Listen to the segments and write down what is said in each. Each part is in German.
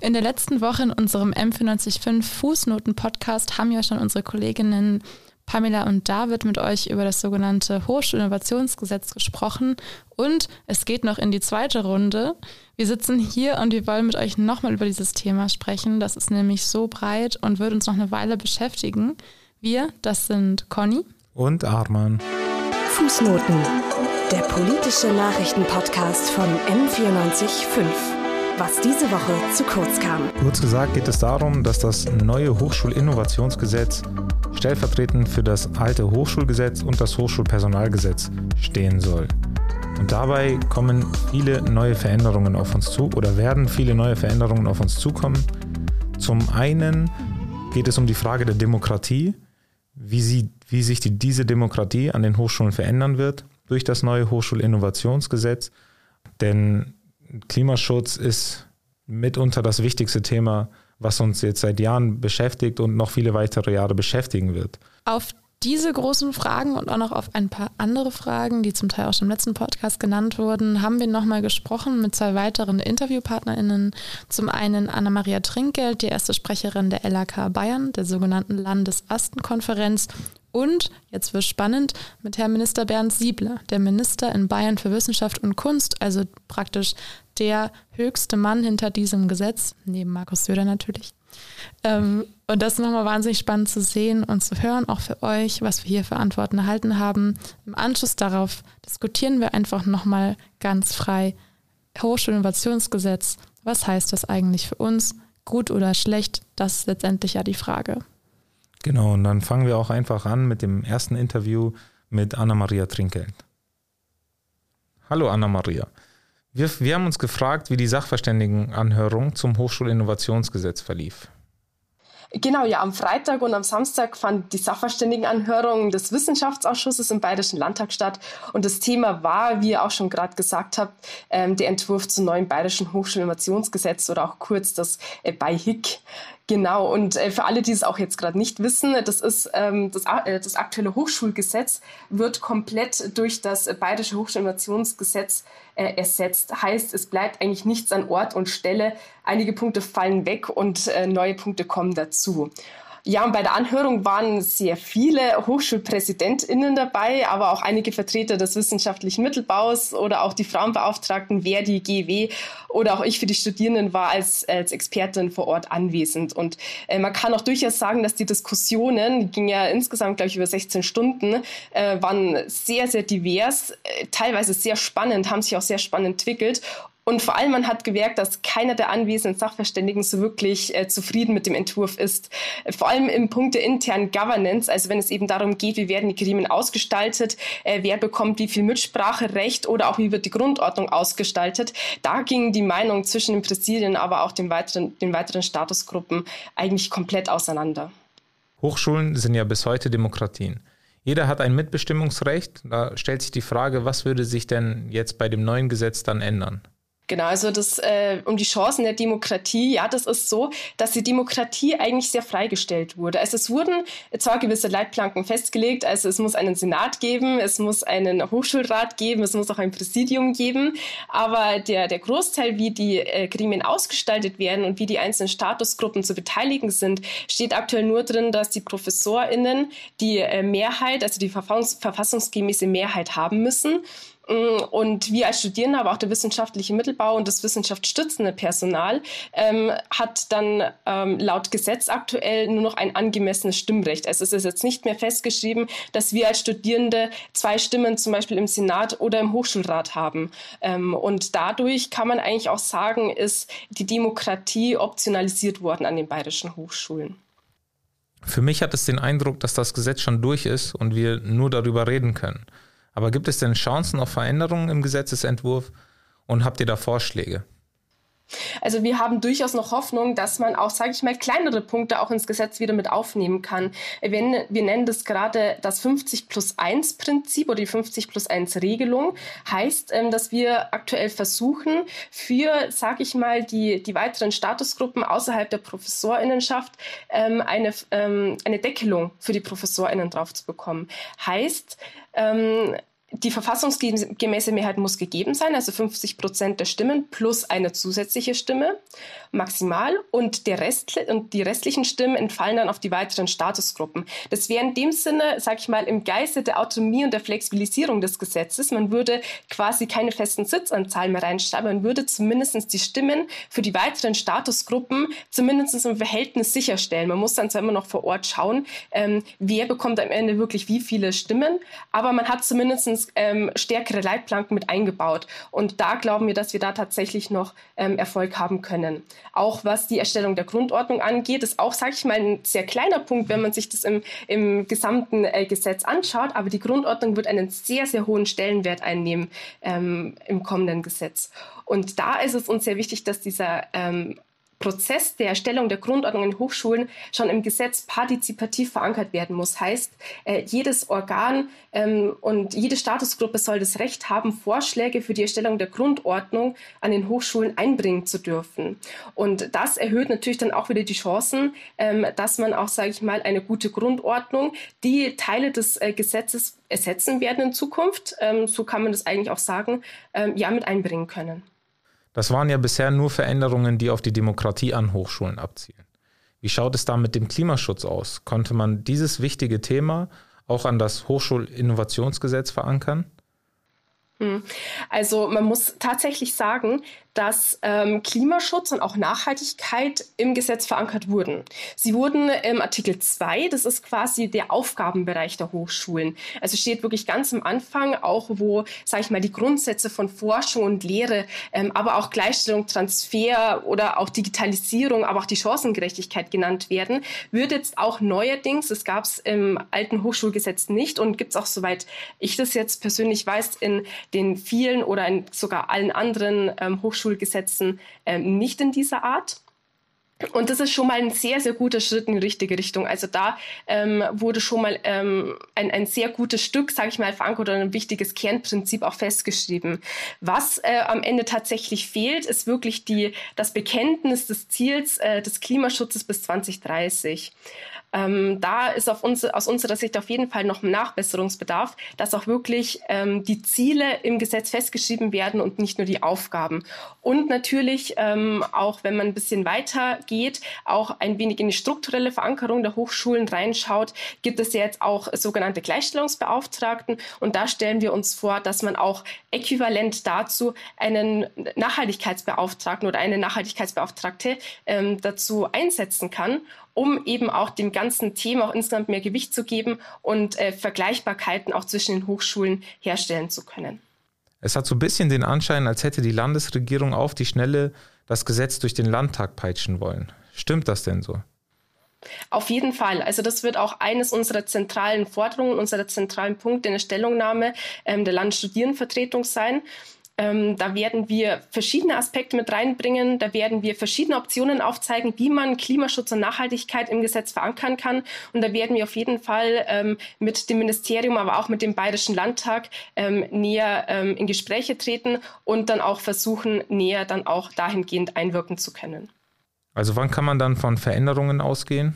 In der letzten Woche in unserem M495 Fußnoten-Podcast haben ja schon unsere Kolleginnen Pamela und David mit euch über das sogenannte Hochschulinnovationsgesetz gesprochen und es geht noch in die zweite Runde. Wir sitzen hier und wir wollen mit euch nochmal über dieses Thema sprechen. Das ist nämlich so breit und wird uns noch eine Weile beschäftigen. Wir, das sind Conny und Arman. Fußnoten, der politische Nachrichtenpodcast von M945 was diese Woche zu kurz kam. Kurz gesagt geht es darum, dass das neue Hochschulinnovationsgesetz stellvertretend für das alte Hochschulgesetz und das Hochschulpersonalgesetz stehen soll. Und dabei kommen viele neue Veränderungen auf uns zu oder werden viele neue Veränderungen auf uns zukommen. Zum einen geht es um die Frage der Demokratie, wie, sie, wie sich die, diese Demokratie an den Hochschulen verändern wird durch das neue Hochschulinnovationsgesetz. Denn Klimaschutz ist mitunter das wichtigste Thema, was uns jetzt seit Jahren beschäftigt und noch viele weitere Jahre beschäftigen wird. Auf diese großen Fragen und auch noch auf ein paar andere Fragen, die zum Teil auch schon im letzten Podcast genannt wurden, haben wir nochmal gesprochen mit zwei weiteren InterviewpartnerInnen. Zum einen Anna-Maria Trinkgeld, die erste Sprecherin der LAK Bayern, der sogenannten Landesastenkonferenz und, jetzt wird spannend, mit Herrn Minister Bernd Siebler, der Minister in Bayern für Wissenschaft und Kunst, also praktisch der höchste Mann hinter diesem Gesetz, neben Markus Söder natürlich. Ähm, und das ist nochmal wahnsinnig spannend zu sehen und zu hören, auch für euch, was wir hier für Antworten erhalten haben. Im Anschluss darauf diskutieren wir einfach nochmal ganz frei Hochschulinnovationsgesetz. Was heißt das eigentlich für uns? Gut oder schlecht? Das ist letztendlich ja die Frage. Genau, und dann fangen wir auch einfach an mit dem ersten Interview mit Anna-Maria Trinkeld. Hallo Anna-Maria. Wir, wir haben uns gefragt, wie die Sachverständigenanhörung zum Hochschulinnovationsgesetz verlief. Genau, ja, am Freitag und am Samstag fand die Sachverständigenanhörung des Wissenschaftsausschusses im Bayerischen Landtag statt. Und das Thema war, wie ihr auch schon gerade gesagt habt, ähm, der Entwurf zum neuen Bayerischen Hochschulinnovationsgesetz oder auch kurz das äh, BeiHIG. Genau, und äh, für alle, die es auch jetzt gerade nicht wissen, das ist ähm, das, äh, das aktuelle Hochschulgesetz wird komplett durch das Bayerische Hochschulinnovationsgesetz äh, ersetzt. Heißt, es bleibt eigentlich nichts an Ort und Stelle. Einige Punkte fallen weg und äh, neue Punkte kommen dazu. Ja, und bei der Anhörung waren sehr viele HochschulpräsidentInnen dabei, aber auch einige Vertreter des wissenschaftlichen Mittelbaus oder auch die Frauenbeauftragten, Verdi, GW oder auch ich für die Studierenden war als, als Expertin vor Ort anwesend. Und äh, man kann auch durchaus sagen, dass die Diskussionen, die gingen ja insgesamt, glaube ich, über 16 Stunden, äh, waren sehr, sehr divers, äh, teilweise sehr spannend, haben sich auch sehr spannend entwickelt. Und vor allem, man hat gemerkt, dass keiner der anwesenden Sachverständigen so wirklich äh, zufrieden mit dem Entwurf ist. Äh, vor allem im Punkt der internen Governance, also wenn es eben darum geht, wie werden die Gremien ausgestaltet, äh, wer bekommt wie viel Mitspracherecht oder auch wie wird die Grundordnung ausgestaltet, da gingen die Meinungen zwischen den Präsidien, aber auch den weiteren, den weiteren Statusgruppen eigentlich komplett auseinander. Hochschulen sind ja bis heute Demokratien. Jeder hat ein Mitbestimmungsrecht. Da stellt sich die Frage, was würde sich denn jetzt bei dem neuen Gesetz dann ändern? Genau, also das äh, um die Chancen der Demokratie, ja, das ist so, dass die Demokratie eigentlich sehr freigestellt wurde. Also es wurden zwar gewisse Leitplanken festgelegt, also es muss einen Senat geben, es muss einen Hochschulrat geben, es muss auch ein Präsidium geben, aber der, der Großteil, wie die äh, Gremien ausgestaltet werden und wie die einzelnen Statusgruppen zu beteiligen sind, steht aktuell nur drin, dass die ProfessorInnen die äh, Mehrheit, also die verfassungsgemäße Mehrheit haben müssen. Mm, und wir als Studierende, aber auch der wissenschaftliche Mittelbau und das wissenschaftsstützende Personal ähm, hat dann ähm, laut Gesetz aktuell nur noch ein angemessenes Stimmrecht. Also es ist jetzt nicht mehr festgeschrieben, dass wir als Studierende zwei Stimmen zum Beispiel im Senat oder im Hochschulrat haben. Ähm, und dadurch kann man eigentlich auch sagen, ist die Demokratie optionalisiert worden an den bayerischen Hochschulen. Für mich hat es den Eindruck, dass das Gesetz schon durch ist und wir nur darüber reden können. Aber gibt es denn Chancen auf Veränderungen im Gesetzesentwurf und habt ihr da Vorschläge? Also wir haben durchaus noch Hoffnung, dass man auch, sage ich mal, kleinere Punkte auch ins Gesetz wieder mit aufnehmen kann. Wenn, wir nennen das gerade das 50 plus 1 Prinzip oder die 50 plus 1 Regelung. Heißt, ähm, dass wir aktuell versuchen, für, sage ich mal, die, die weiteren Statusgruppen außerhalb der Professorinnenschaft ähm, eine, ähm, eine Deckelung für die Professorinnen drauf zu bekommen. Heißt, die verfassungsgemäße Mehrheit muss gegeben sein, also 50 Prozent der Stimmen plus eine zusätzliche Stimme maximal und, der Rest, und die restlichen Stimmen entfallen dann auf die weiteren Statusgruppen. Das wäre in dem Sinne, sage ich mal, im Geiste der Autonomie und der Flexibilisierung des Gesetzes. Man würde quasi keine festen Sitzanzahlen mehr reinschreiben, man würde zumindest die Stimmen für die weiteren Statusgruppen zumindest im Verhältnis sicherstellen. Man muss dann zwar immer noch vor Ort schauen, ähm, wer bekommt am Ende wirklich wie viele Stimmen, aber man hat zumindest ähm, stärkere Leitplanken mit eingebaut. Und da glauben wir, dass wir da tatsächlich noch ähm, Erfolg haben können. Auch was die Erstellung der Grundordnung angeht, ist auch, sage ich mal, ein sehr kleiner Punkt, wenn man sich das im, im gesamten äh, Gesetz anschaut. Aber die Grundordnung wird einen sehr, sehr hohen Stellenwert einnehmen ähm, im kommenden Gesetz. Und da ist es uns sehr wichtig, dass dieser ähm, Prozess der Erstellung der Grundordnung in Hochschulen schon im Gesetz partizipativ verankert werden muss. Heißt, äh, jedes Organ ähm, und jede Statusgruppe soll das Recht haben, Vorschläge für die Erstellung der Grundordnung an den Hochschulen einbringen zu dürfen. Und das erhöht natürlich dann auch wieder die Chancen, ähm, dass man auch, sage ich mal, eine gute Grundordnung, die Teile des äh, Gesetzes ersetzen werden in Zukunft, ähm, so kann man das eigentlich auch sagen, ja, mit einbringen können. Das waren ja bisher nur Veränderungen, die auf die Demokratie an Hochschulen abzielen. Wie schaut es da mit dem Klimaschutz aus? Konnte man dieses wichtige Thema auch an das Hochschulinnovationsgesetz verankern? Hm. Also man muss tatsächlich sagen, dass ähm, Klimaschutz und auch Nachhaltigkeit im Gesetz verankert wurden. Sie wurden im Artikel 2, das ist quasi der Aufgabenbereich der Hochschulen. Also steht wirklich ganz am Anfang, auch wo, sage ich mal, die Grundsätze von Forschung und Lehre, ähm, aber auch Gleichstellung, Transfer oder auch Digitalisierung, aber auch die Chancengerechtigkeit genannt werden, wird jetzt auch neuerdings, das gab es im alten Hochschulgesetz nicht und gibt es auch, soweit ich das jetzt persönlich weiß, in den vielen oder in sogar allen anderen ähm, Hochschulen Hochschulgesetzen ähm, nicht in dieser Art. Und das ist schon mal ein sehr, sehr guter Schritt in die richtige Richtung. Also da ähm, wurde schon mal ähm, ein, ein sehr gutes Stück, sage ich mal, verankert oder ein wichtiges Kernprinzip auch festgeschrieben. Was äh, am Ende tatsächlich fehlt, ist wirklich die, das Bekenntnis des Ziels äh, des Klimaschutzes bis 2030. Ähm, da ist auf uns, aus unserer Sicht auf jeden Fall noch Nachbesserungsbedarf, dass auch wirklich ähm, die Ziele im Gesetz festgeschrieben werden und nicht nur die Aufgaben. Und natürlich ähm, auch, wenn man ein bisschen weiter geht, auch ein wenig in die strukturelle Verankerung der Hochschulen reinschaut, gibt es ja jetzt auch sogenannte Gleichstellungsbeauftragten. Und da stellen wir uns vor, dass man auch äquivalent dazu einen Nachhaltigkeitsbeauftragten oder eine Nachhaltigkeitsbeauftragte ähm, dazu einsetzen kann um eben auch dem ganzen Thema auch insgesamt mehr Gewicht zu geben und äh, Vergleichbarkeiten auch zwischen den Hochschulen herstellen zu können. Es hat so ein bisschen den Anschein, als hätte die Landesregierung auf die Schnelle das Gesetz durch den Landtag peitschen wollen. Stimmt das denn so? Auf jeden Fall. Also das wird auch eines unserer zentralen Forderungen, unserer zentralen Punkte in der Stellungnahme ähm, der Landesstudierendenvertretung sein. Ähm, da werden wir verschiedene Aspekte mit reinbringen. Da werden wir verschiedene Optionen aufzeigen, wie man Klimaschutz und Nachhaltigkeit im Gesetz verankern kann. Und da werden wir auf jeden Fall ähm, mit dem Ministerium, aber auch mit dem Bayerischen Landtag ähm, näher ähm, in Gespräche treten und dann auch versuchen, näher dann auch dahingehend einwirken zu können. Also wann kann man dann von Veränderungen ausgehen?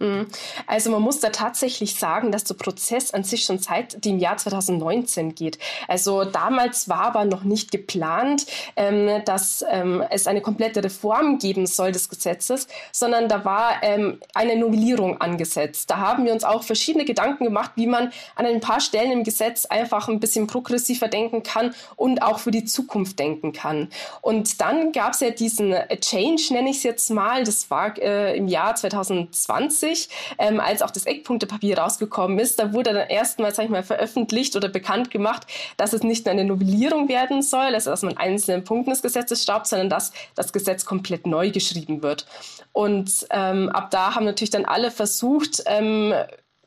Mhm. Also man muss da tatsächlich sagen, dass der Prozess an sich schon seit dem Jahr 2019 geht. Also damals war aber noch nicht geplant, ähm, dass ähm, es eine komplette Reform geben soll des Gesetzes, sondern da war ähm, eine Novellierung angesetzt. Da haben wir uns auch verschiedene Gedanken gemacht, wie man an ein paar Stellen im Gesetz einfach ein bisschen progressiver denken kann und auch für die Zukunft denken kann. Und dann gab es ja diesen Change, nenne ich es jetzt mal, das war äh, im Jahr 2020 1990, ähm, als auch das Eckpunktepapier rausgekommen ist, da wurde dann erstmals, sag ich mal, veröffentlicht oder bekannt gemacht, dass es nicht nur eine Novellierung werden soll, also dass man einzelne Punkte des Gesetzes staubt, sondern dass das Gesetz komplett neu geschrieben wird. Und ähm, ab da haben natürlich dann alle versucht, ähm,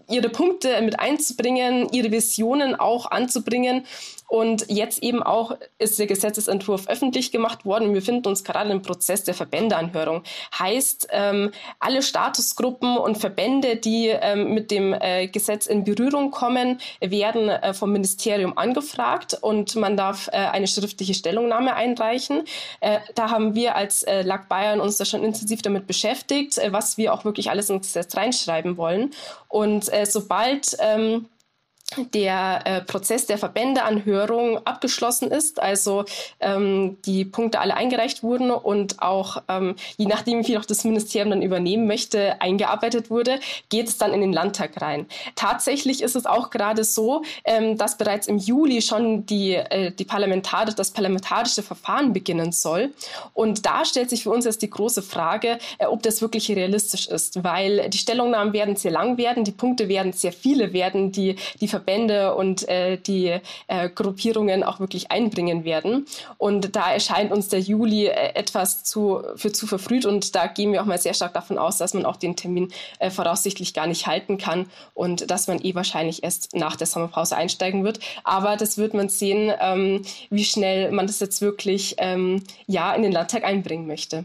ihre Punkte mit einzubringen, ihre Visionen auch anzubringen. Und jetzt eben auch ist der Gesetzesentwurf öffentlich gemacht worden. Wir finden uns gerade im Prozess der Verbändeanhörung. Heißt, ähm, alle Statusgruppen und Verbände, die ähm, mit dem äh, Gesetz in Berührung kommen, werden äh, vom Ministerium angefragt und man darf äh, eine schriftliche Stellungnahme einreichen. Äh, da haben wir als äh, LAG Bayern uns da schon intensiv damit beschäftigt, äh, was wir auch wirklich alles ins Gesetz reinschreiben wollen. Und sobald ähm, der äh, Prozess der Verbändeanhörung abgeschlossen ist, also ähm, die Punkte alle eingereicht wurden und auch ähm, je nachdem, wie auch das Ministerium dann übernehmen möchte, eingearbeitet wurde, geht es dann in den Landtag rein. Tatsächlich ist es auch gerade so, ähm, dass bereits im Juli schon die, äh, die Parlamentar das parlamentarische Verfahren beginnen soll. Und da stellt sich für uns jetzt die große Frage, äh, ob das wirklich realistisch ist, weil die Stellungnahmen werden sehr lang werden, die Punkte werden sehr viele werden, die die Verbände und äh, die äh, Gruppierungen auch wirklich einbringen werden. Und da erscheint uns der Juli äh, etwas zu, für zu verfrüht und da gehen wir auch mal sehr stark davon aus, dass man auch den Termin äh, voraussichtlich gar nicht halten kann und dass man eh wahrscheinlich erst nach der Sommerpause einsteigen wird. Aber das wird man sehen, ähm, wie schnell man das jetzt wirklich ähm, ja in den Landtag einbringen möchte.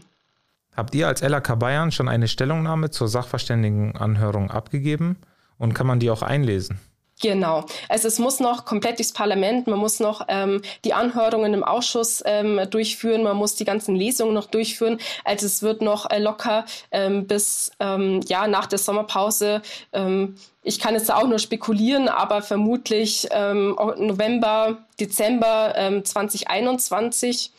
Habt ihr als LAK Bayern schon eine Stellungnahme zur Sachverständigenanhörung abgegeben und kann man die auch einlesen? Genau. Also es muss noch komplett durchs Parlament, man muss noch ähm, die Anhörungen im Ausschuss ähm, durchführen, man muss die ganzen Lesungen noch durchführen. Also es wird noch äh, locker ähm, bis ähm, ja nach der Sommerpause. Ähm, ich kann jetzt auch nur spekulieren, aber vermutlich ähm, November, Dezember ähm, 2021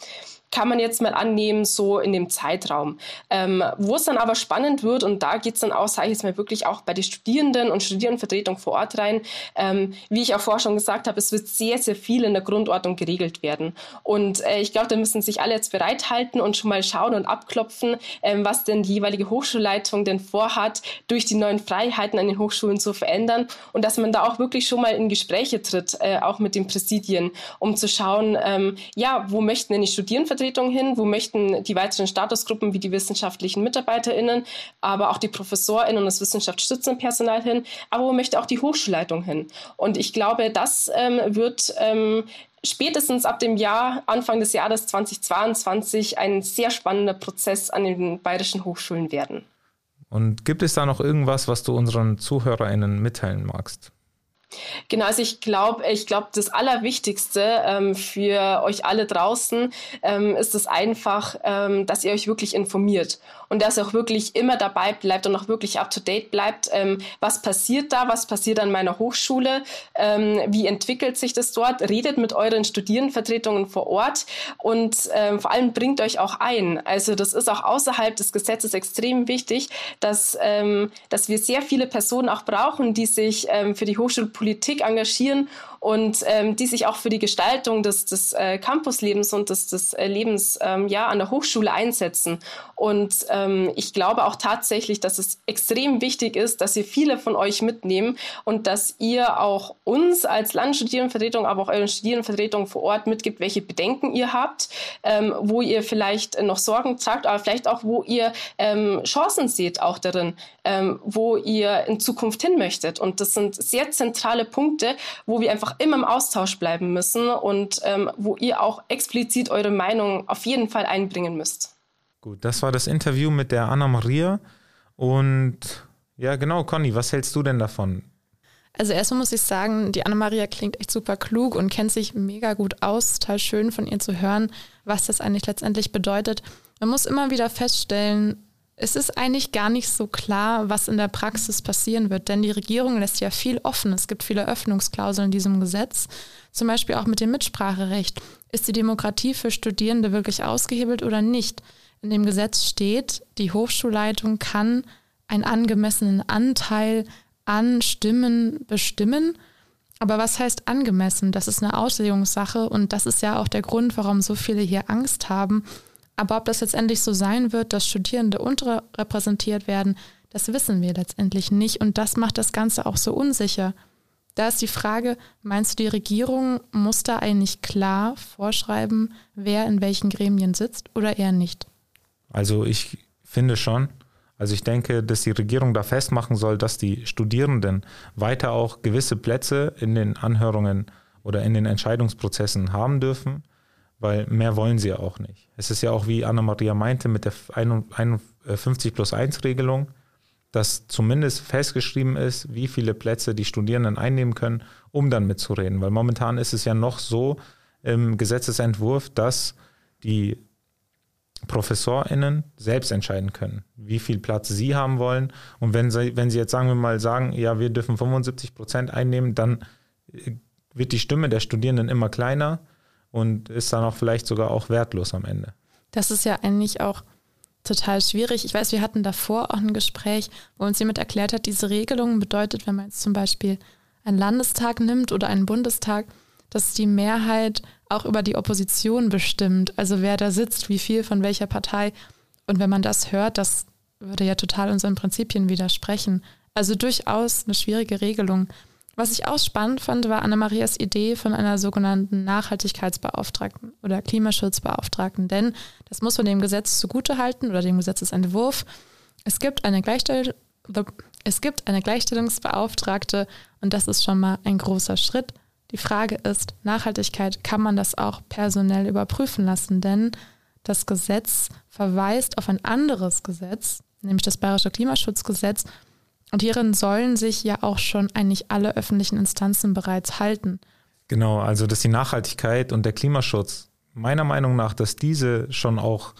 kann man jetzt mal annehmen, so in dem Zeitraum. Ähm, wo es dann aber spannend wird, und da geht es dann auch, sage ich jetzt mal wirklich auch bei den Studierenden und Studierendenvertretung vor Ort rein, ähm, wie ich auch vorher schon gesagt habe, es wird sehr, sehr viel in der Grundordnung geregelt werden. Und äh, ich glaube, da müssen sich alle jetzt bereithalten und schon mal schauen und abklopfen, ähm, was denn die jeweilige Hochschulleitung denn vorhat, durch die neuen Freiheiten an den Hochschulen zu verändern und dass man da auch wirklich schon mal in Gespräche tritt, äh, auch mit den Präsidien, um zu schauen, ähm, ja, wo möchten denn die Studierendenvertretung Vertretung hin, wo möchten die weiteren Statusgruppen wie die wissenschaftlichen MitarbeiterInnen, aber auch die ProfessorInnen und das Wissenschaftsstützenpersonal hin, aber wo möchte auch die Hochschulleitung hin? Und ich glaube, das ähm, wird ähm, spätestens ab dem Jahr, Anfang des Jahres 2022, ein sehr spannender Prozess an den bayerischen Hochschulen werden. Und gibt es da noch irgendwas, was du unseren ZuhörerInnen mitteilen magst? Genau, also ich glaube, ich glaube, das Allerwichtigste ähm, für euch alle draußen ähm, ist es einfach, ähm, dass ihr euch wirklich informiert und dass ihr auch wirklich immer dabei bleibt und auch wirklich up to date bleibt. Ähm, was passiert da? Was passiert an meiner Hochschule? Ähm, wie entwickelt sich das dort? Redet mit euren Studierendenvertretungen vor Ort und ähm, vor allem bringt euch auch ein. Also das ist auch außerhalb des Gesetzes extrem wichtig, dass, ähm, dass wir sehr viele Personen auch brauchen, die sich ähm, für die Hochschulpolitik Politik engagieren und ähm, die sich auch für die Gestaltung des, des äh, Campuslebens und des, des äh, Lebens ähm, ja, an der Hochschule einsetzen. Und ähm, ich glaube auch tatsächlich, dass es extrem wichtig ist, dass ihr viele von euch mitnehmen und dass ihr auch uns als Landesstudierendenvertretung, aber auch euren Studierendenvertretungen vor Ort mitgibt, welche Bedenken ihr habt, ähm, wo ihr vielleicht noch Sorgen tragt, aber vielleicht auch, wo ihr ähm, Chancen seht auch darin, ähm, wo ihr in Zukunft hin möchtet. Und das sind sehr zentrale Punkte, wo wir einfach einfach immer im Austausch bleiben müssen und ähm, wo ihr auch explizit eure Meinung auf jeden Fall einbringen müsst. Gut, das war das Interview mit der Anna Maria. Und ja, genau, Conny, was hältst du denn davon? Also erstmal muss ich sagen, die Anna-Maria klingt echt super klug und kennt sich mega gut aus. Total schön von ihr zu hören, was das eigentlich letztendlich bedeutet. Man muss immer wieder feststellen, es ist eigentlich gar nicht so klar, was in der Praxis passieren wird, denn die Regierung lässt ja viel offen. Es gibt viele Öffnungsklauseln in diesem Gesetz, zum Beispiel auch mit dem Mitspracherecht. Ist die Demokratie für Studierende wirklich ausgehebelt oder nicht? In dem Gesetz steht, die Hochschulleitung kann einen angemessenen Anteil an Stimmen bestimmen. Aber was heißt angemessen? Das ist eine Auslegungssache und das ist ja auch der Grund, warum so viele hier Angst haben, aber ob das letztendlich so sein wird, dass Studierende unterrepräsentiert werden, das wissen wir letztendlich nicht. Und das macht das Ganze auch so unsicher. Da ist die Frage, meinst du, die Regierung muss da eigentlich klar vorschreiben, wer in welchen Gremien sitzt oder eher nicht? Also ich finde schon. Also ich denke, dass die Regierung da festmachen soll, dass die Studierenden weiter auch gewisse Plätze in den Anhörungen oder in den Entscheidungsprozessen haben dürfen weil mehr wollen sie ja auch nicht. Es ist ja auch, wie Anna-Maria meinte, mit der 51 plus 1 Regelung, dass zumindest festgeschrieben ist, wie viele Plätze die Studierenden einnehmen können, um dann mitzureden. Weil momentan ist es ja noch so im Gesetzesentwurf, dass die ProfessorInnen selbst entscheiden können, wie viel Platz sie haben wollen. Und wenn sie, wenn sie jetzt, sagen wir mal, sagen, ja, wir dürfen 75 Prozent einnehmen, dann wird die Stimme der Studierenden immer kleiner und ist dann auch vielleicht sogar auch wertlos am Ende. Das ist ja eigentlich auch total schwierig. Ich weiß, wir hatten davor auch ein Gespräch, wo uns jemand erklärt hat, diese Regelung bedeutet, wenn man jetzt zum Beispiel einen Landestag nimmt oder einen Bundestag, dass die Mehrheit auch über die Opposition bestimmt. Also wer da sitzt, wie viel von welcher Partei. Und wenn man das hört, das würde ja total unseren Prinzipien widersprechen. Also durchaus eine schwierige Regelung. Was ich auch spannend fand, war Anna-Marias Idee von einer sogenannten Nachhaltigkeitsbeauftragten oder Klimaschutzbeauftragten. Denn das muss man dem Gesetz zugutehalten oder dem Gesetzesentwurf. Es gibt eine Gleichstell es gibt eine Gleichstellungsbeauftragte und das ist schon mal ein großer Schritt. Die Frage ist, Nachhaltigkeit, kann man das auch personell überprüfen lassen? Denn das Gesetz verweist auf ein anderes Gesetz, nämlich das Bayerische Klimaschutzgesetz. Und hierin sollen sich ja auch schon eigentlich alle öffentlichen Instanzen bereits halten. Genau, also dass die Nachhaltigkeit und der Klimaschutz, meiner Meinung nach, dass diese schon auch,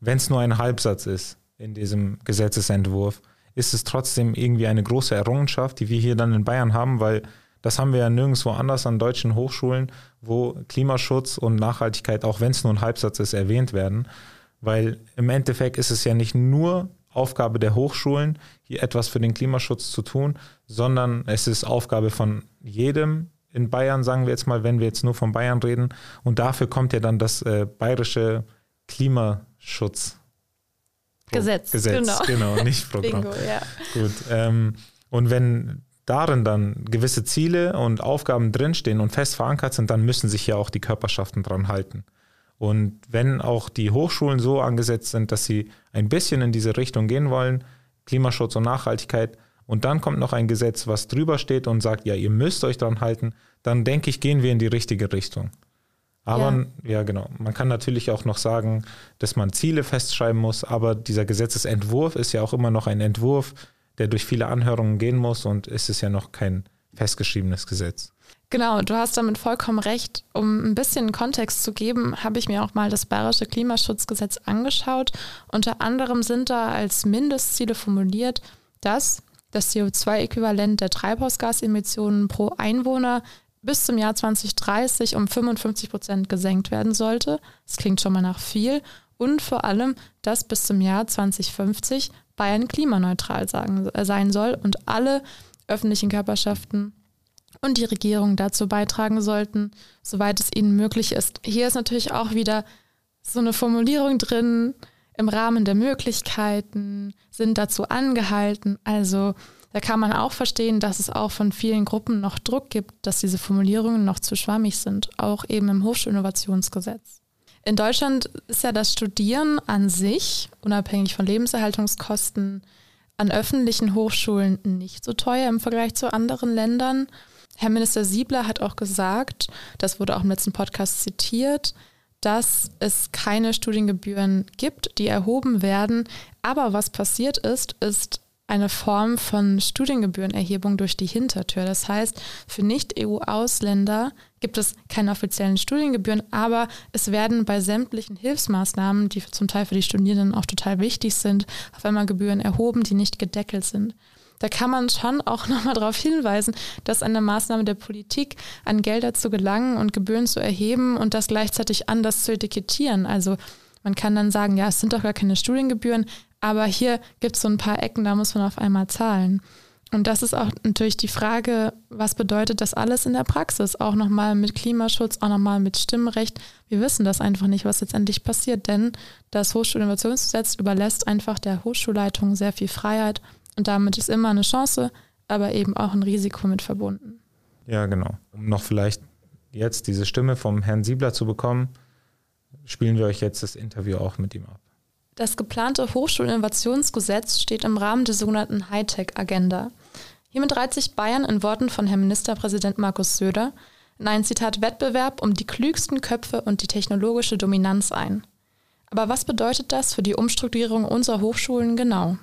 wenn es nur ein Halbsatz ist in diesem Gesetzesentwurf, ist es trotzdem irgendwie eine große Errungenschaft, die wir hier dann in Bayern haben, weil das haben wir ja nirgendwo anders an deutschen Hochschulen, wo Klimaschutz und Nachhaltigkeit, auch wenn es nur ein Halbsatz ist, erwähnt werden. Weil im Endeffekt ist es ja nicht nur Aufgabe der Hochschulen, hier etwas für den Klimaschutz zu tun, sondern es ist Aufgabe von jedem in Bayern, sagen wir jetzt mal, wenn wir jetzt nur von Bayern reden. Und dafür kommt ja dann das äh, bayerische Klimaschutz. Gesetz, Gesetz, genau. genau, nicht Programm. Bingo, ja. Gut. Ähm, und wenn darin dann gewisse Ziele und Aufgaben drinstehen und fest verankert sind, dann müssen sich ja auch die Körperschaften dran halten. Und wenn auch die Hochschulen so angesetzt sind, dass sie ein bisschen in diese Richtung gehen wollen, Klimaschutz und Nachhaltigkeit, und dann kommt noch ein Gesetz, was drüber steht und sagt, ja, ihr müsst euch dran halten, dann denke ich, gehen wir in die richtige Richtung. Aber ja. ja. genau. Man kann natürlich auch noch sagen, dass man Ziele festschreiben muss, aber dieser Gesetzesentwurf ist ja auch immer noch ein Entwurf, der durch viele Anhörungen gehen muss und es ist ja noch kein festgeschriebenes Gesetz. Genau, du hast damit vollkommen recht. Um ein bisschen Kontext zu geben, habe ich mir auch mal das Bayerische Klimaschutzgesetz angeschaut. Unter anderem sind da als Mindestziele formuliert, dass das CO2-Äquivalent der Treibhausgasemissionen pro Einwohner bis zum Jahr 2030 um 55 Prozent gesenkt werden sollte. Das klingt schon mal nach viel. Und vor allem, dass bis zum Jahr 2050 Bayern klimaneutral sagen, äh, sein soll und alle öffentlichen Körperschaften und die Regierung dazu beitragen sollten, soweit es ihnen möglich ist. Hier ist natürlich auch wieder so eine Formulierung drin, im Rahmen der Möglichkeiten, sind dazu angehalten. Also da kann man auch verstehen, dass es auch von vielen Gruppen noch Druck gibt, dass diese Formulierungen noch zu schwammig sind, auch eben im Hochschulinnovationsgesetz. In Deutschland ist ja das Studieren an sich, unabhängig von Lebenserhaltungskosten, an öffentlichen Hochschulen nicht so teuer im Vergleich zu anderen Ländern. Herr Minister Siebler hat auch gesagt, das wurde auch im letzten Podcast zitiert, dass es keine Studiengebühren gibt, die erhoben werden. Aber was passiert ist, ist eine Form von Studiengebührenerhebung durch die Hintertür. Das heißt, für Nicht-EU-Ausländer gibt es keine offiziellen Studiengebühren, aber es werden bei sämtlichen Hilfsmaßnahmen, die zum Teil für die Studierenden auch total wichtig sind, auf einmal Gebühren erhoben, die nicht gedeckelt sind. Da kann man schon auch nochmal darauf hinweisen, dass eine Maßnahme der Politik, an Gelder zu gelangen und Gebühren zu erheben und das gleichzeitig anders zu etikettieren. Also man kann dann sagen, ja, es sind doch gar keine Studiengebühren, aber hier gibt es so ein paar Ecken, da muss man auf einmal zahlen. Und das ist auch natürlich die Frage, was bedeutet das alles in der Praxis? Auch nochmal mit Klimaschutz, auch nochmal mit Stimmrecht. Wir wissen das einfach nicht, was jetzt endlich passiert, denn das Hochschulinnovationsgesetz überlässt einfach der Hochschulleitung sehr viel Freiheit und damit ist immer eine Chance, aber eben auch ein Risiko mit verbunden. Ja, genau. Um noch vielleicht jetzt diese Stimme vom Herrn Siebler zu bekommen, spielen wir euch jetzt das Interview auch mit ihm ab. Das geplante Hochschulinnovationsgesetz steht im Rahmen der sogenannten Hightech-Agenda. Hiermit reiht sich Bayern in Worten von Herrn Ministerpräsident Markus Söder in einen Zitat Wettbewerb um die klügsten Köpfe und die technologische Dominanz ein. Aber was bedeutet das für die Umstrukturierung unserer Hochschulen genau?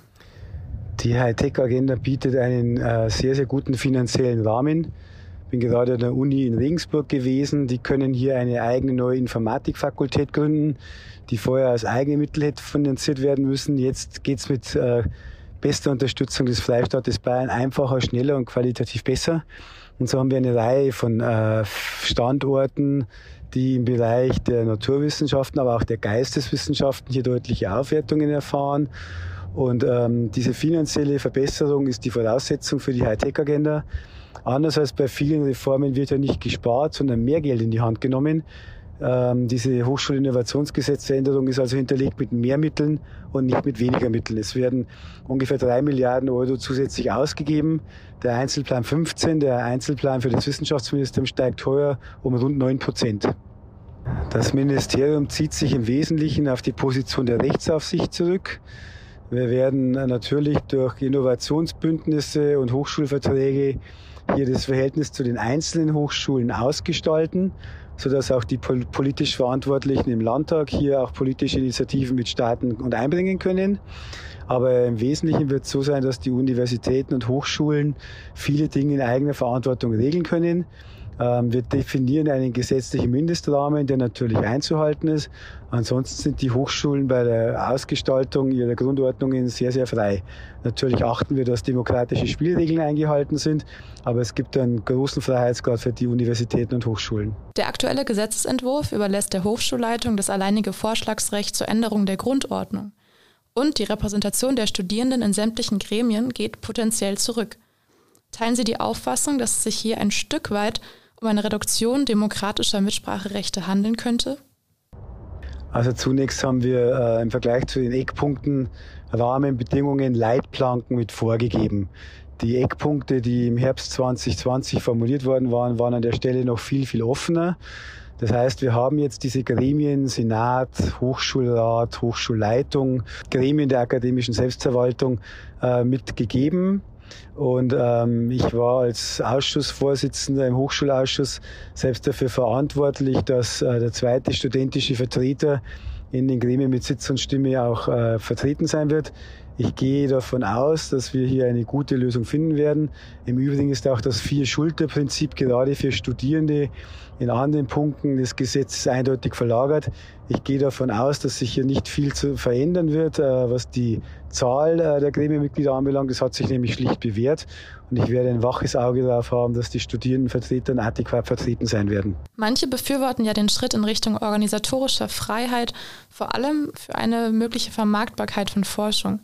Die Hightech-Agenda bietet einen äh, sehr, sehr guten finanziellen Rahmen. Ich bin gerade an der Uni in Regensburg gewesen. Die können hier eine eigene neue Informatikfakultät gründen die vorher als eigene Mittel hätte finanziert werden müssen. Jetzt geht es mit äh, bester Unterstützung des Freistaates Bayern einfacher, schneller und qualitativ besser. Und so haben wir eine Reihe von äh, Standorten, die im Bereich der Naturwissenschaften, aber auch der Geisteswissenschaften hier deutliche Aufwertungen erfahren. Und ähm, diese finanzielle Verbesserung ist die Voraussetzung für die Hightech-Agenda. Anders als bei vielen Reformen wird ja nicht gespart, sondern mehr Geld in die Hand genommen. Ähm, diese Hochschulinnovationsgesetzänderung ist also hinterlegt mit mehr Mitteln und nicht mit weniger Mitteln. Es werden ungefähr drei Milliarden Euro zusätzlich ausgegeben. Der Einzelplan 15, der Einzelplan für das Wissenschaftsministerium steigt teuer um rund neun Prozent. Das Ministerium zieht sich im Wesentlichen auf die Position der Rechtsaufsicht zurück. Wir werden natürlich durch Innovationsbündnisse und Hochschulverträge hier das Verhältnis zu den einzelnen Hochschulen ausgestalten, sodass auch die politisch Verantwortlichen im Landtag hier auch politische Initiativen mit starten und einbringen können. Aber im Wesentlichen wird es so sein, dass die Universitäten und Hochschulen viele Dinge in eigener Verantwortung regeln können. Ähm, wir definieren einen gesetzlichen Mindestrahmen, der natürlich einzuhalten ist. Ansonsten sind die Hochschulen bei der Ausgestaltung ihrer Grundordnungen sehr, sehr frei. Natürlich achten wir, dass demokratische Spielregeln eingehalten sind, aber es gibt einen großen Freiheitsgrad für die Universitäten und Hochschulen. Der aktuelle Gesetzentwurf überlässt der Hochschulleitung das alleinige Vorschlagsrecht zur Änderung der Grundordnung. Und die Repräsentation der Studierenden in sämtlichen Gremien geht potenziell zurück. Teilen Sie die Auffassung, dass es sich hier ein Stück weit um eine Reduktion demokratischer Mitspracherechte handeln könnte? Also zunächst haben wir äh, im Vergleich zu den Eckpunkten Rahmenbedingungen, Leitplanken mit vorgegeben. Die Eckpunkte, die im Herbst 2020 formuliert worden waren, waren an der Stelle noch viel, viel offener. Das heißt, wir haben jetzt diese Gremien, Senat, Hochschulrat, Hochschulleitung, Gremien der akademischen Selbstverwaltung äh, mitgegeben. Und ähm, ich war als Ausschussvorsitzender im Hochschulausschuss selbst dafür verantwortlich, dass äh, der zweite studentische Vertreter in den Gremien mit Sitz und Stimme auch äh, vertreten sein wird. Ich gehe davon aus, dass wir hier eine gute Lösung finden werden. Im Übrigen ist auch das Vier-Schulter-Prinzip gerade für Studierende in anderen Punkten des Gesetzes eindeutig verlagert. Ich gehe davon aus, dass sich hier nicht viel zu verändern wird, äh, was die Zahl äh, der Gremienmitglieder anbelangt. Das hat sich nämlich schlicht bewährt. Und ich werde ein waches Auge darauf haben, dass die Studierendenvertreter adäquat vertreten sein werden. Manche befürworten ja den Schritt in Richtung organisatorischer Freiheit, vor allem für eine mögliche Vermarktbarkeit von Forschung.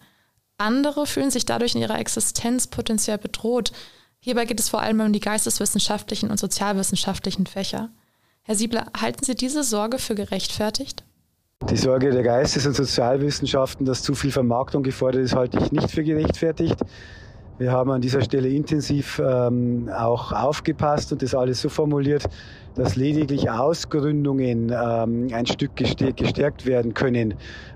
Andere fühlen sich dadurch in ihrer Existenz potenziell bedroht. Hierbei geht es vor allem um die geisteswissenschaftlichen und sozialwissenschaftlichen Fächer. Herr Siebler, halten Sie diese Sorge für gerechtfertigt? Die Sorge der Geistes- und Sozialwissenschaften, dass zu viel Vermarktung gefordert ist, halte ich nicht für gerechtfertigt. Wir haben an dieser Stelle intensiv ähm, auch aufgepasst und das alles so formuliert, dass lediglich Ausgründungen ähm, ein Stück gestärkt werden können.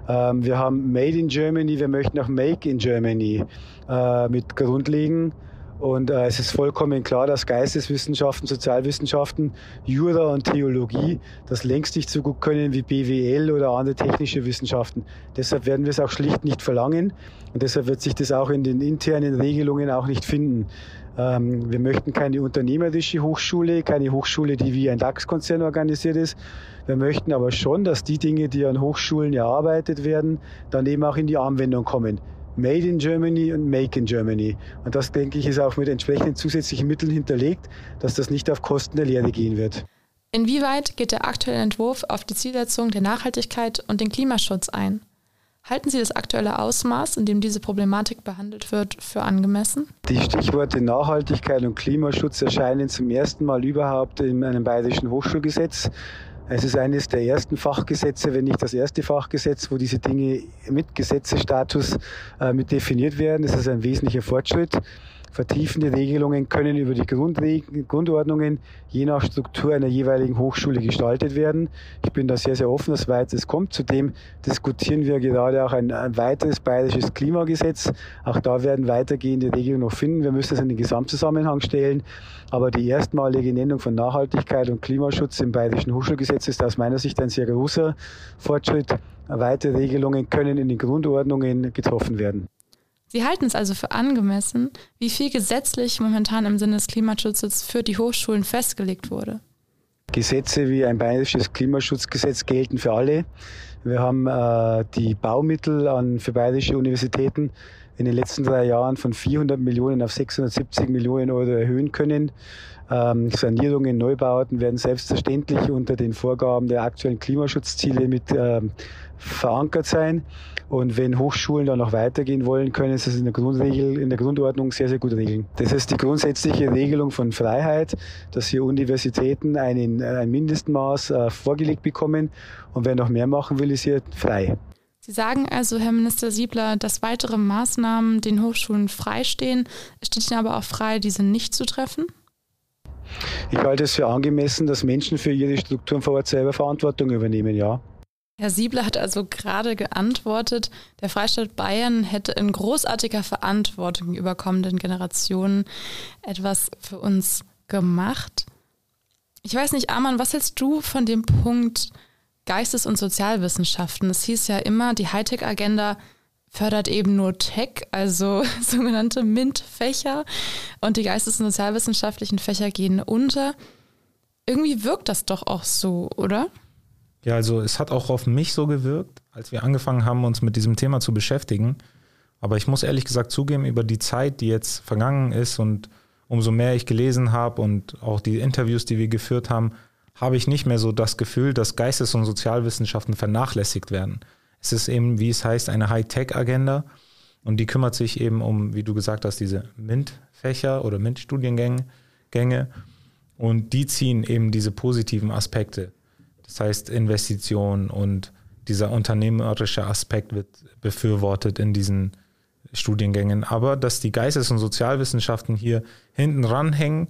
Ähm, wir haben Made in Germany, wir möchten auch Make in Germany äh, mit grundlegen. Und äh, es ist vollkommen klar, dass Geisteswissenschaften, Sozialwissenschaften, Jura und Theologie das längst nicht so gut können wie BWL oder andere technische Wissenschaften. Deshalb werden wir es auch schlicht nicht verlangen und deshalb wird sich das auch in den internen Regelungen auch nicht finden. Ähm, wir möchten keine unternehmerische Hochschule, keine Hochschule, die wie ein DAX-Konzern organisiert ist. Wir möchten aber schon, dass die Dinge, die an Hochschulen erarbeitet werden, dann eben auch in die Anwendung kommen. Made in Germany und Make in Germany. Und das, denke ich, ist auch mit entsprechenden zusätzlichen Mitteln hinterlegt, dass das nicht auf Kosten der Lehre gehen wird. Inwieweit geht der aktuelle Entwurf auf die Zielsetzung der Nachhaltigkeit und den Klimaschutz ein? Halten Sie das aktuelle Ausmaß, in dem diese Problematik behandelt wird, für angemessen? Die Stichworte Nachhaltigkeit und Klimaschutz erscheinen zum ersten Mal überhaupt in einem bayerischen Hochschulgesetz. Es ist eines der ersten Fachgesetze, wenn nicht das erste Fachgesetz, wo diese Dinge mit Gesetzesstatus äh, mit definiert werden. Das ist ein wesentlicher Fortschritt. Vertiefende Regelungen können über die Grundordnungen je nach Struktur einer jeweiligen Hochschule gestaltet werden. Ich bin da sehr, sehr offen, dass weit es kommt. Zudem diskutieren wir gerade auch ein, ein weiteres bayerisches Klimagesetz. Auch da werden weitergehende Regelungen noch finden. Wir müssen es in den Gesamtzusammenhang stellen. Aber die erstmalige Nennung von Nachhaltigkeit und Klimaschutz im bayerischen Hochschulgesetz ist aus meiner Sicht ein sehr großer Fortschritt. Weitere Regelungen können in den Grundordnungen getroffen werden. Sie halten es also für angemessen, wie viel gesetzlich momentan im Sinne des Klimaschutzes für die Hochschulen festgelegt wurde. Gesetze wie ein bayerisches Klimaschutzgesetz gelten für alle. Wir haben äh, die Baumittel an, für bayerische Universitäten in den letzten drei Jahren von 400 Millionen auf 670 Millionen Euro erhöhen können. Ähm, Sanierungen, Neubauten werden selbstverständlich unter den Vorgaben der aktuellen Klimaschutzziele mit ähm, verankert sein. Und wenn Hochschulen dann noch weitergehen wollen, können sie es in der Grundregel, in der Grundordnung sehr, sehr gut regeln. Das ist die grundsätzliche Regelung von Freiheit, dass hier Universitäten einen, ein Mindestmaß äh, vorgelegt bekommen. Und wer noch mehr machen will, ist hier frei. Sie sagen also, Herr Minister Siebler, dass weitere Maßnahmen den Hochschulen freistehen. Steht Ihnen aber auch frei, diese nicht zu treffen? Ich halte es für angemessen, dass Menschen für ihre Strukturen vor Ort selber Verantwortung übernehmen, ja. Herr Siebler hat also gerade geantwortet, der Freistaat Bayern hätte in großartiger Verantwortung über kommenden Generationen etwas für uns gemacht. Ich weiß nicht, Arman, was hältst du von dem Punkt Geistes- und Sozialwissenschaften? Es hieß ja immer, die Hightech-Agenda fördert eben nur Tech, also sogenannte MINT-Fächer, und die geistes- und sozialwissenschaftlichen Fächer gehen unter. Irgendwie wirkt das doch auch so, oder? Ja, also es hat auch auf mich so gewirkt, als wir angefangen haben, uns mit diesem Thema zu beschäftigen. Aber ich muss ehrlich gesagt zugeben, über die Zeit, die jetzt vergangen ist und umso mehr ich gelesen habe und auch die Interviews, die wir geführt haben, habe ich nicht mehr so das Gefühl, dass Geistes- und Sozialwissenschaften vernachlässigt werden. Es ist eben, wie es heißt, eine High-Tech-Agenda und die kümmert sich eben um, wie du gesagt hast, diese MINT-Fächer oder MINT-Studiengänge und die ziehen eben diese positiven Aspekte das heißt, Investition und dieser unternehmerische Aspekt wird befürwortet in diesen Studiengängen. Aber dass die Geistes- und Sozialwissenschaften hier hinten ranhängen,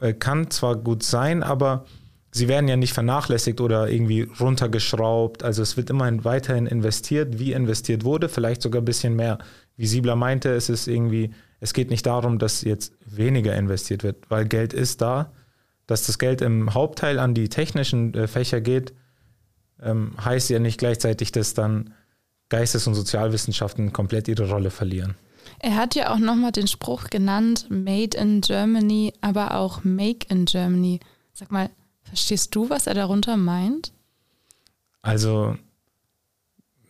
äh, kann zwar gut sein, aber sie werden ja nicht vernachlässigt oder irgendwie runtergeschraubt. Also es wird immerhin weiterhin investiert, wie investiert wurde, vielleicht sogar ein bisschen mehr. Wie Siebler meinte, es ist irgendwie, es geht nicht darum, dass jetzt weniger investiert wird, weil Geld ist da dass das Geld im Hauptteil an die technischen äh, Fächer geht, ähm, heißt ja nicht gleichzeitig, dass dann Geistes- und Sozialwissenschaften komplett ihre Rolle verlieren. Er hat ja auch nochmal den Spruch genannt, Made in Germany, aber auch Make in Germany. Sag mal, verstehst du, was er darunter meint? Also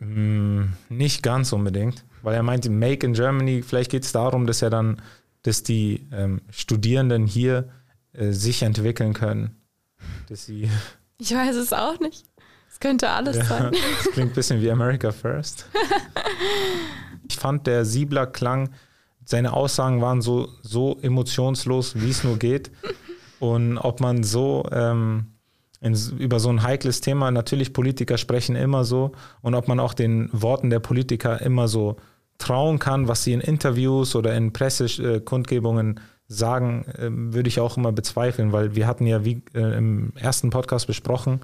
mh, mm, nicht ganz unbedingt, weil er meint, Make in Germany, vielleicht geht es darum, dass er dann, dass die ähm, Studierenden hier äh, sich entwickeln können. Dass sie ich weiß es auch nicht. Es könnte alles ja, sein. Das klingt ein bisschen wie America First. ich fand, der Siebler klang, seine Aussagen waren so, so emotionslos, wie es nur geht. Und ob man so ähm, in, über so ein heikles Thema, natürlich Politiker sprechen immer so, und ob man auch den Worten der Politiker immer so trauen kann, was sie in Interviews oder in Pressekundgebungen sagen, äh, würde ich auch immer bezweifeln, weil wir hatten ja wie äh, im ersten Podcast besprochen,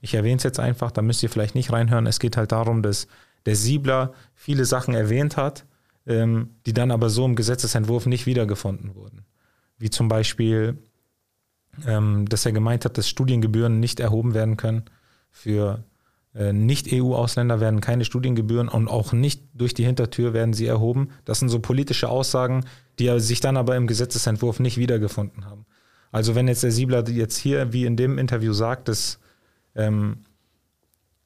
ich erwähne es jetzt einfach, da müsst ihr vielleicht nicht reinhören. Es geht halt darum, dass der Siebler viele Sachen erwähnt hat, ähm, die dann aber so im Gesetzesentwurf nicht wiedergefunden wurden. Wie zum Beispiel, ähm, dass er gemeint hat, dass Studiengebühren nicht erhoben werden können für Nicht-EU-Ausländer werden keine Studiengebühren und auch nicht durch die Hintertür werden sie erhoben. Das sind so politische Aussagen, die sich dann aber im Gesetzesentwurf nicht wiedergefunden haben. Also wenn jetzt der Siebler jetzt hier, wie in dem Interview sagt, dass, ähm,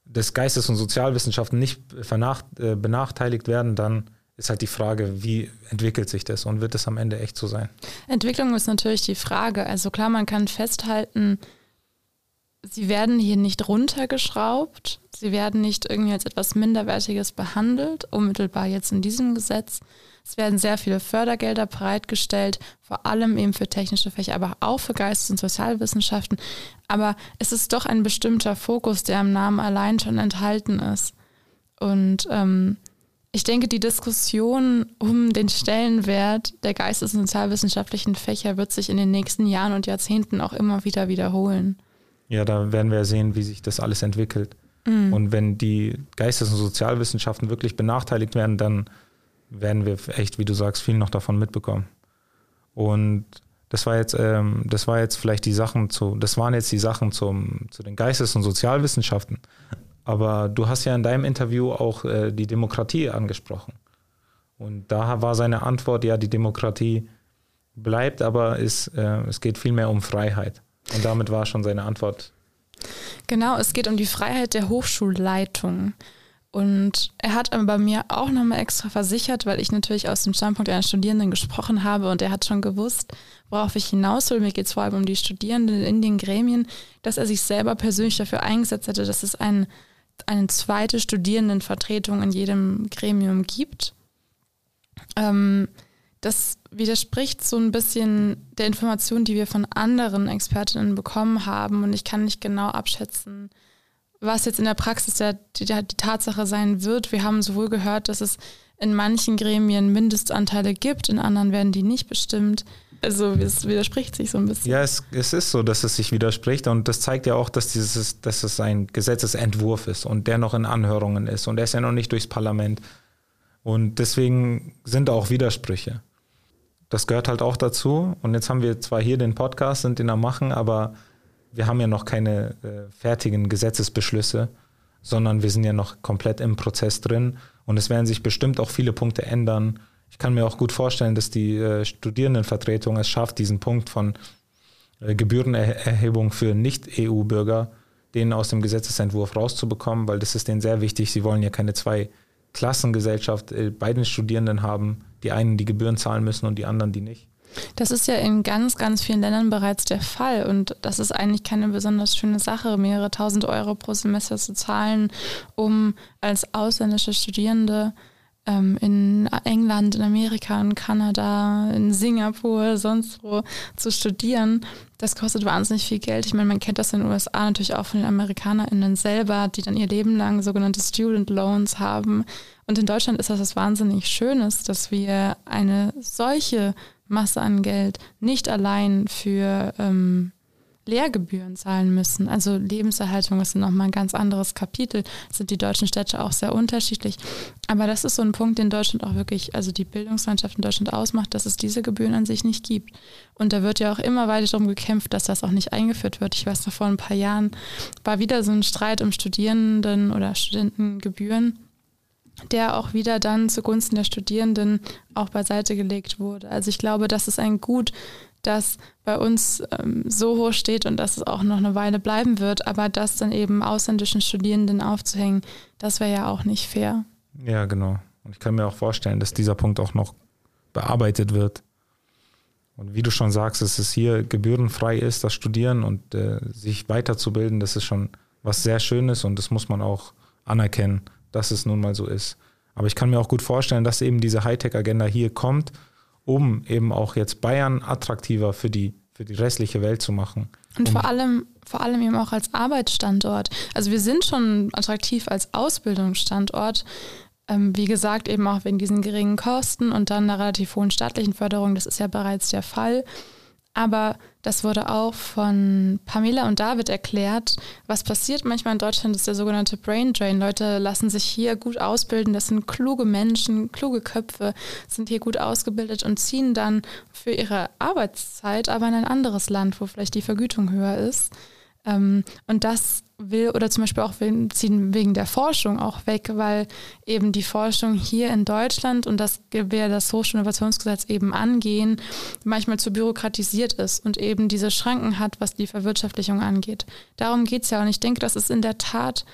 dass Geistes- und Sozialwissenschaften nicht äh, benachteiligt werden, dann ist halt die Frage, wie entwickelt sich das und wird es am Ende echt so sein? Entwicklung ist natürlich die Frage. Also klar, man kann festhalten, sie werden hier nicht runtergeschraubt, sie werden nicht irgendwie als etwas Minderwertiges behandelt, unmittelbar jetzt in diesem Gesetz. Es werden sehr viele Fördergelder bereitgestellt, vor allem eben für technische Fächer, aber auch für Geistes- und Sozialwissenschaften. Aber es ist doch ein bestimmter Fokus, der im Namen allein schon enthalten ist. Und ähm, ich denke, die Diskussion um den Stellenwert der geistes- und sozialwissenschaftlichen Fächer wird sich in den nächsten Jahren und Jahrzehnten auch immer wieder wiederholen. Ja, da werden wir sehen, wie sich das alles entwickelt. Mhm. Und wenn die Geistes- und Sozialwissenschaften wirklich benachteiligt werden, dann werden wir echt, wie du sagst, viel noch davon mitbekommen. Und das war jetzt, ähm, das war jetzt vielleicht die Sachen zu, das waren jetzt die Sachen zum, zu den Geistes- und Sozialwissenschaften. Aber du hast ja in deinem Interview auch äh, die Demokratie angesprochen. Und da war seine Antwort, ja, die Demokratie bleibt, aber ist, äh, es geht vielmehr um Freiheit. Und damit war schon seine Antwort. Genau, es geht um die Freiheit der Hochschulleitung. Und er hat aber bei mir auch nochmal extra versichert, weil ich natürlich aus dem Standpunkt einer Studierenden gesprochen habe und er hat schon gewusst, worauf ich hinaus will. Mir geht es vor allem um die Studierenden in den Gremien, dass er sich selber persönlich dafür eingesetzt hätte, dass es ein, eine zweite Studierendenvertretung in jedem Gremium gibt. Ähm, das widerspricht so ein bisschen der Information, die wir von anderen Expertinnen bekommen haben. Und ich kann nicht genau abschätzen, was jetzt in der Praxis der, die, die Tatsache sein wird. Wir haben sowohl gehört, dass es in manchen Gremien Mindestanteile gibt, in anderen werden die nicht bestimmt. Also es widerspricht sich so ein bisschen. Ja, es, es ist so, dass es sich widerspricht und das zeigt ja auch, dass, dieses, dass es ein Gesetzesentwurf ist und der noch in Anhörungen ist und der ist ja noch nicht durchs Parlament. Und deswegen sind auch Widersprüche. Das gehört halt auch dazu. Und jetzt haben wir zwar hier den Podcast, sind den am Machen, aber wir haben ja noch keine äh, fertigen Gesetzesbeschlüsse, sondern wir sind ja noch komplett im Prozess drin. Und es werden sich bestimmt auch viele Punkte ändern. Ich kann mir auch gut vorstellen, dass die äh, Studierendenvertretung es schafft, diesen Punkt von äh, Gebührenerhebung für Nicht-EU-Bürger, den aus dem Gesetzesentwurf rauszubekommen, weil das ist denen sehr wichtig. Sie wollen ja keine zwei Klassengesellschaft äh, bei den Studierenden haben. Die einen, die Gebühren zahlen müssen und die anderen, die nicht. Das ist ja in ganz, ganz vielen Ländern bereits der Fall und das ist eigentlich keine besonders schöne Sache, mehrere tausend Euro pro Semester zu zahlen, um als ausländische Studierende ähm, in England, in Amerika, in Kanada, in Singapur, sonst wo zu studieren. Das kostet wahnsinnig viel Geld. Ich meine, man kennt das in den USA natürlich auch von den AmerikanerInnen selber, die dann ihr Leben lang sogenannte Student Loans haben. Und in Deutschland ist das was wahnsinnig Schönes, dass wir eine solche Masse an Geld nicht allein für ähm, Lehrgebühren zahlen müssen. Also Lebenserhaltung ist nochmal ein ganz anderes Kapitel. Sind die deutschen Städte auch sehr unterschiedlich. Aber das ist so ein Punkt, den Deutschland auch wirklich, also die Bildungslandschaft in Deutschland ausmacht, dass es diese Gebühren an sich nicht gibt. Und da wird ja auch immer weiter darum gekämpft, dass das auch nicht eingeführt wird. Ich weiß noch, vor ein paar Jahren war wieder so ein Streit um Studierenden- oder Studentengebühren der auch wieder dann zugunsten der Studierenden auch beiseite gelegt wurde. Also ich glaube, das ist ein Gut, das bei uns ähm, so hoch steht und dass es auch noch eine Weile bleiben wird, aber das dann eben ausländischen Studierenden aufzuhängen, das wäre ja auch nicht fair. Ja, genau. Und ich kann mir auch vorstellen, dass dieser Punkt auch noch bearbeitet wird. Und wie du schon sagst, dass es hier gebührenfrei ist, das Studieren und äh, sich weiterzubilden, das ist schon was sehr Schönes und das muss man auch anerkennen dass es nun mal so ist. Aber ich kann mir auch gut vorstellen, dass eben diese Hightech-Agenda hier kommt, um eben auch jetzt Bayern attraktiver für die, für die restliche Welt zu machen. Und um vor allem, vor allem eben auch als Arbeitsstandort. Also wir sind schon attraktiv als Ausbildungsstandort. Ähm, wie gesagt, eben auch wegen diesen geringen Kosten und dann einer relativ hohen staatlichen Förderung. Das ist ja bereits der Fall. Aber das wurde auch von Pamela und David erklärt. Was passiert manchmal in Deutschland ist der sogenannte Brain Drain. Leute lassen sich hier gut ausbilden. Das sind kluge Menschen, kluge Köpfe, sind hier gut ausgebildet und ziehen dann für ihre Arbeitszeit aber in ein anderes Land, wo vielleicht die Vergütung höher ist. Ähm, und das will oder zum Beispiel auch ziehen wegen der Forschung auch weg, weil eben die Forschung hier in Deutschland und das wir das Hochschulinnovationsgesetz eben angehen, manchmal zu bürokratisiert ist und eben diese Schranken hat, was die Verwirtschaftlichung angeht. Darum geht es ja und ich denke, das ist in der Tat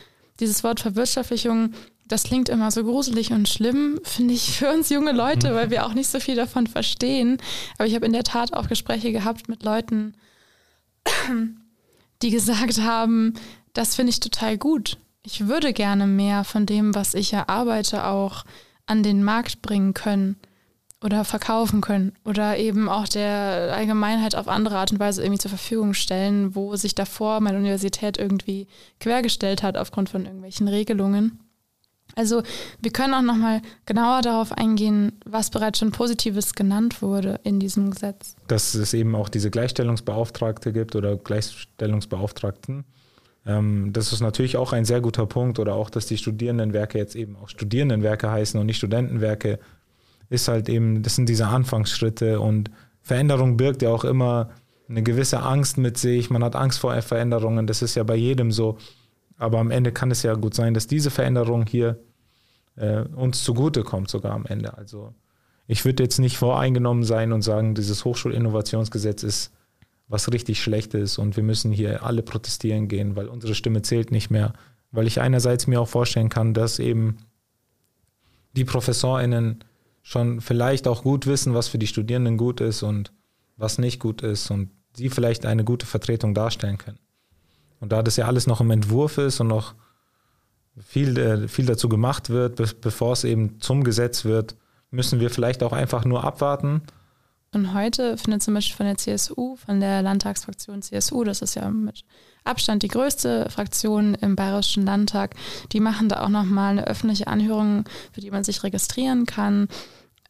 dieses Wort Verwirtschaftlichung, das klingt immer so gruselig und schlimm, finde ich, für uns junge Leute, weil wir auch nicht so viel davon verstehen. Aber ich habe in der Tat auch Gespräche gehabt mit Leuten, die gesagt haben, das finde ich total gut. Ich würde gerne mehr von dem, was ich erarbeite, auch an den Markt bringen können oder verkaufen können oder eben auch der Allgemeinheit auf andere Art und Weise irgendwie zur Verfügung stellen, wo sich davor meine Universität irgendwie quergestellt hat aufgrund von irgendwelchen Regelungen. Also wir können auch nochmal genauer darauf eingehen, was bereits schon Positives genannt wurde in diesem Gesetz. Dass es eben auch diese Gleichstellungsbeauftragte gibt oder Gleichstellungsbeauftragten. Ähm, das ist natürlich auch ein sehr guter Punkt oder auch, dass die Studierendenwerke jetzt eben auch Studierendenwerke heißen und nicht Studentenwerke, ist halt eben, das sind diese Anfangsschritte und Veränderung birgt ja auch immer eine gewisse Angst mit sich. Man hat Angst vor Veränderungen, das ist ja bei jedem so. Aber am Ende kann es ja gut sein, dass diese Veränderung hier äh, uns zugutekommt, sogar am Ende. Also ich würde jetzt nicht voreingenommen sein und sagen, dieses Hochschulinnovationsgesetz ist was richtig Schlechtes und wir müssen hier alle protestieren gehen, weil unsere Stimme zählt nicht mehr, weil ich einerseits mir auch vorstellen kann, dass eben die ProfessorInnen schon vielleicht auch gut wissen, was für die Studierenden gut ist und was nicht gut ist und sie vielleicht eine gute Vertretung darstellen können. Und da das ja alles noch im Entwurf ist und noch viel, äh, viel dazu gemacht wird, be bevor es eben zum Gesetz wird, müssen wir vielleicht auch einfach nur abwarten. Und heute findet zum Beispiel von der CSU, von der Landtagsfraktion CSU, das ist ja mit Abstand die größte Fraktion im Bayerischen Landtag, die machen da auch nochmal eine öffentliche Anhörung, für die man sich registrieren kann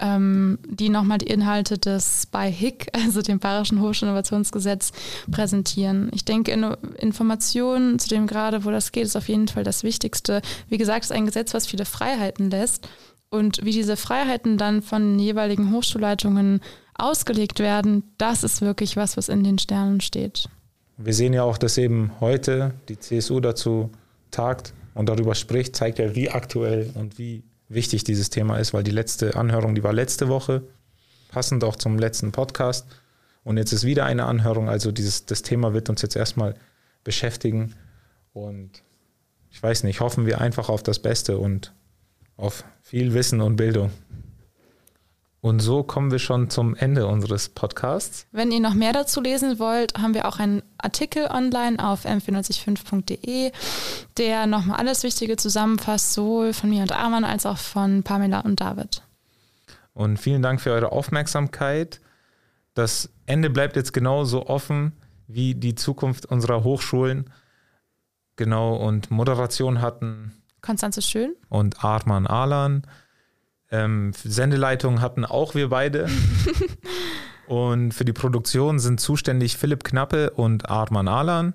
ähm, die nochmal die Inhalte des BIHIC, also dem Bayerischen Hochschulinnovationsgesetz, präsentieren. Ich denke, in, Informationen zu dem gerade, wo das geht, ist auf jeden Fall das Wichtigste. Wie gesagt, es ist ein Gesetz, was viele Freiheiten lässt. Und wie diese Freiheiten dann von den jeweiligen Hochschulleitungen ausgelegt werden, das ist wirklich was, was in den Sternen steht. Wir sehen ja auch, dass eben heute die CSU dazu tagt und darüber spricht, zeigt ja, wie aktuell und wie wichtig dieses Thema ist, weil die letzte Anhörung, die war letzte Woche, passend auch zum letzten Podcast. Und jetzt ist wieder eine Anhörung, also dieses, das Thema wird uns jetzt erstmal beschäftigen. Und ich weiß nicht, hoffen wir einfach auf das Beste und auf viel Wissen und Bildung. Und so kommen wir schon zum Ende unseres Podcasts. Wenn ihr noch mehr dazu lesen wollt, haben wir auch einen Artikel online auf m495.de, der nochmal alles Wichtige zusammenfasst, sowohl von mir und Arman als auch von Pamela und David. Und vielen Dank für eure Aufmerksamkeit. Das Ende bleibt jetzt genauso offen wie die Zukunft unserer Hochschulen. Genau, und Moderation hatten Konstanze Schön und Arman Alan. Ähm, Sendeleitung hatten auch wir beide. und für die Produktion sind zuständig Philipp Knappe und Artmann Alan.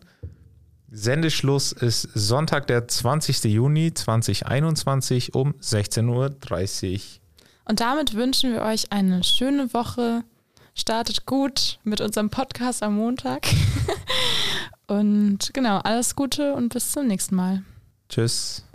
Sendeschluss ist Sonntag, der 20. Juni 2021 um 16.30 Uhr. Und damit wünschen wir euch eine schöne Woche. Startet gut mit unserem Podcast am Montag. und genau, alles Gute und bis zum nächsten Mal. Tschüss.